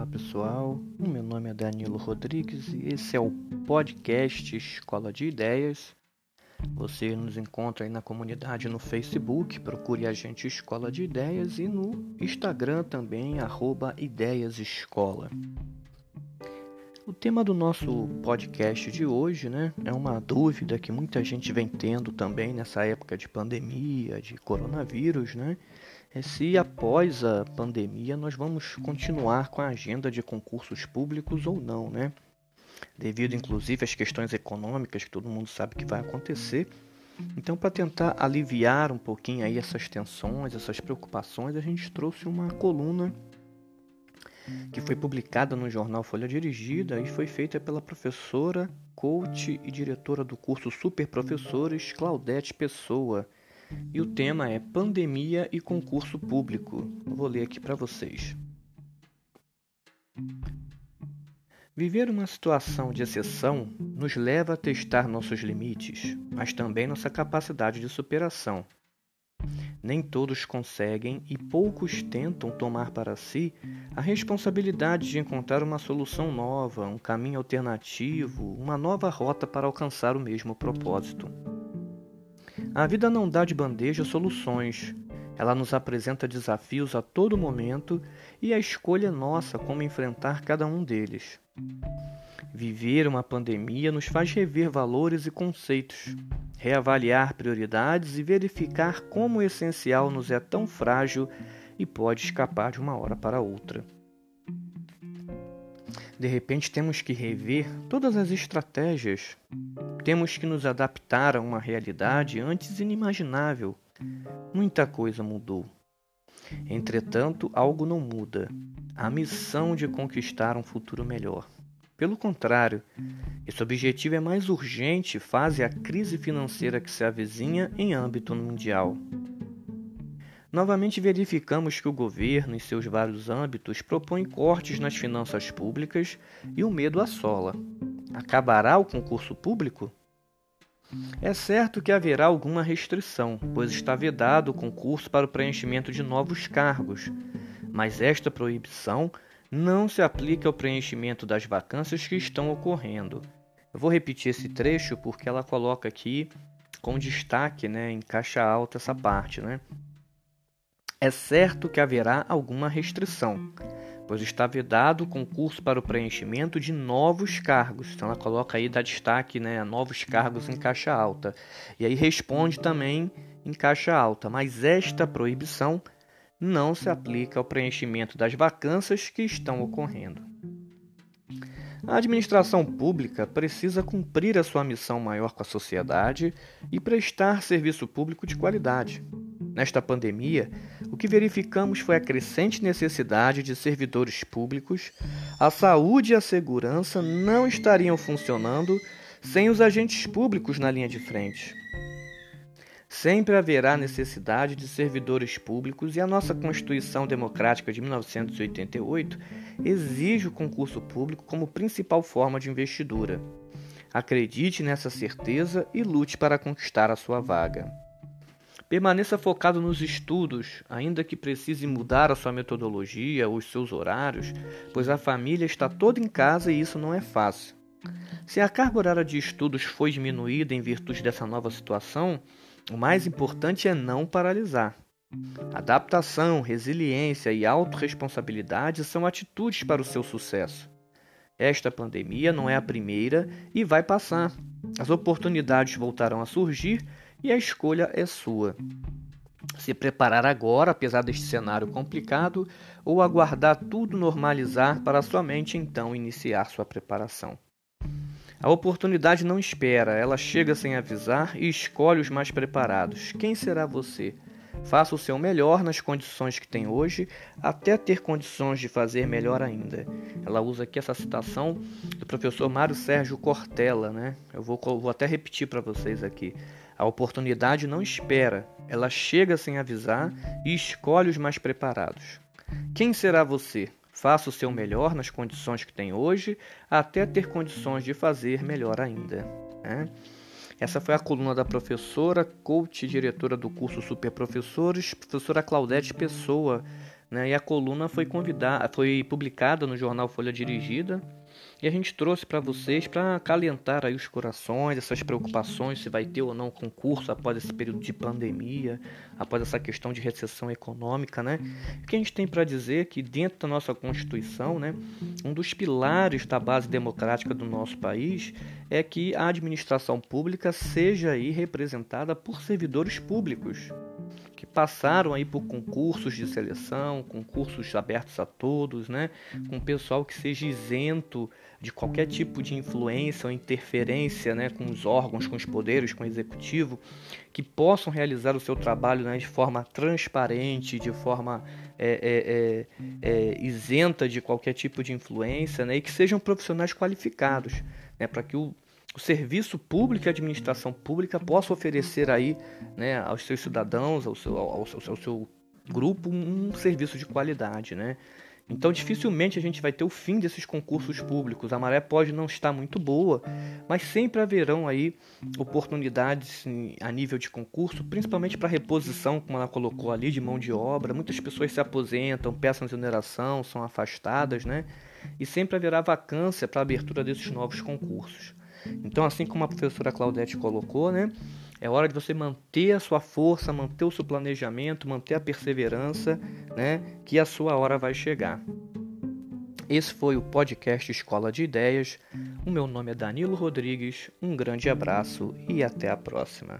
Olá pessoal, meu nome é Danilo Rodrigues e esse é o podcast Escola de Ideias. Você nos encontra aí na comunidade no Facebook, procure a gente Escola de Ideias e no Instagram também, arroba Ideias Escola. O tema do nosso podcast de hoje né, é uma dúvida que muita gente vem tendo também nessa época de pandemia, de coronavírus, né? É se após a pandemia nós vamos continuar com a agenda de concursos públicos ou não, né? Devido inclusive às questões econômicas que todo mundo sabe que vai acontecer. Então, para tentar aliviar um pouquinho aí essas tensões, essas preocupações, a gente trouxe uma coluna que foi publicada no jornal Folha Dirigida e foi feita pela professora, coach e diretora do curso Super Professores Claudete Pessoa e o tema é Pandemia e Concurso Público. vou ler aqui para vocês. Viver uma situação de exceção nos leva a testar nossos limites, mas também nossa capacidade de superação. Nem todos conseguem e poucos tentam tomar para si a responsabilidade de encontrar uma solução nova, um caminho alternativo, uma nova rota para alcançar o mesmo propósito. A vida não dá de bandeja soluções. Ela nos apresenta desafios a todo momento e a escolha é nossa como enfrentar cada um deles. Viver uma pandemia nos faz rever valores e conceitos, reavaliar prioridades e verificar como o essencial nos é tão frágil e pode escapar de uma hora para outra. De repente temos que rever todas as estratégias. Temos que nos adaptar a uma realidade antes inimaginável. Muita coisa mudou. Entretanto, algo não muda: a missão de conquistar um futuro melhor. Pelo contrário, esse objetivo é mais urgente face à crise financeira que se avizinha em âmbito mundial. Novamente verificamos que o governo, em seus vários âmbitos, propõe cortes nas finanças públicas e o medo assola. Acabará o concurso público? É certo que haverá alguma restrição, pois está vedado o concurso para o preenchimento de novos cargos, mas esta proibição não se aplica ao preenchimento das vacâncias que estão ocorrendo. Eu vou repetir esse trecho porque ela coloca aqui com destaque, né, em caixa alta essa parte, né? É certo que haverá alguma restrição, pois está vedado o concurso para o preenchimento de novos cargos. Então ela coloca aí, dá destaque né, novos cargos em caixa alta. E aí responde também em caixa alta, mas esta proibição não se aplica ao preenchimento das vacâncias que estão ocorrendo. A administração pública precisa cumprir a sua missão maior com a sociedade e prestar serviço público de qualidade. Nesta pandemia, o que verificamos foi a crescente necessidade de servidores públicos. A saúde e a segurança não estariam funcionando sem os agentes públicos na linha de frente. Sempre haverá necessidade de servidores públicos e a nossa Constituição Democrática de 1988 exige o concurso público como principal forma de investidura. Acredite nessa certeza e lute para conquistar a sua vaga. Permaneça focado nos estudos, ainda que precise mudar a sua metodologia ou os seus horários, pois a família está toda em casa e isso não é fácil. Se a carga horária de estudos foi diminuída em virtude dessa nova situação, o mais importante é não paralisar. Adaptação, resiliência e autorresponsabilidade são atitudes para o seu sucesso. Esta pandemia não é a primeira e vai passar. As oportunidades voltarão a surgir e a escolha é sua. Se preparar agora, apesar deste cenário complicado, ou aguardar tudo normalizar para somente então iniciar sua preparação. A oportunidade não espera, ela chega sem avisar e escolhe os mais preparados. Quem será você? Faça o seu melhor nas condições que tem hoje, até ter condições de fazer melhor ainda. Ela usa aqui essa citação do professor Mário Sérgio Cortella, né? Eu vou, vou até repetir para vocês aqui. A oportunidade não espera, ela chega sem avisar e escolhe os mais preparados. Quem será você? Faça o seu melhor nas condições que tem hoje, até ter condições de fazer melhor ainda. Né? Essa foi a coluna da professora, coach diretora do curso Super Professores, professora Claudete Pessoa, né? E a coluna foi convidada, foi publicada no jornal Folha Dirigida e a gente trouxe para vocês para acalentar aí os corações, essas preocupações, se vai ter ou não concurso após esse período de pandemia, após essa questão de recessão econômica, né? O que a gente tem para dizer é que dentro da nossa Constituição, né, um dos pilares da base democrática do nosso país é que a administração pública seja aí representada por servidores públicos que passaram aí por concursos de seleção, concursos abertos a todos, né? Com pessoal que seja isento de qualquer tipo de influência ou interferência, né? Com os órgãos, com os poderes, com o executivo, que possam realizar o seu trabalho né? de forma transparente, de forma é, é, é, é isenta de qualquer tipo de influência, né? E que sejam profissionais qualificados, né? Para que o o serviço público e a administração pública possa oferecer aí né, aos seus cidadãos, ao seu, ao, seu, ao seu grupo, um serviço de qualidade. Né? Então, dificilmente a gente vai ter o fim desses concursos públicos. A maré pode não estar muito boa, mas sempre haverão aí oportunidades a nível de concurso, principalmente para reposição, como ela colocou ali, de mão de obra. Muitas pessoas se aposentam, peçam exoneração, são afastadas, né? E sempre haverá vacância para a abertura desses novos concursos. Então, assim como a professora Claudete colocou, né? É hora de você manter a sua força, manter o seu planejamento, manter a perseverança, né? Que a sua hora vai chegar. Esse foi o podcast Escola de Ideias. O meu nome é Danilo Rodrigues. Um grande abraço e até a próxima.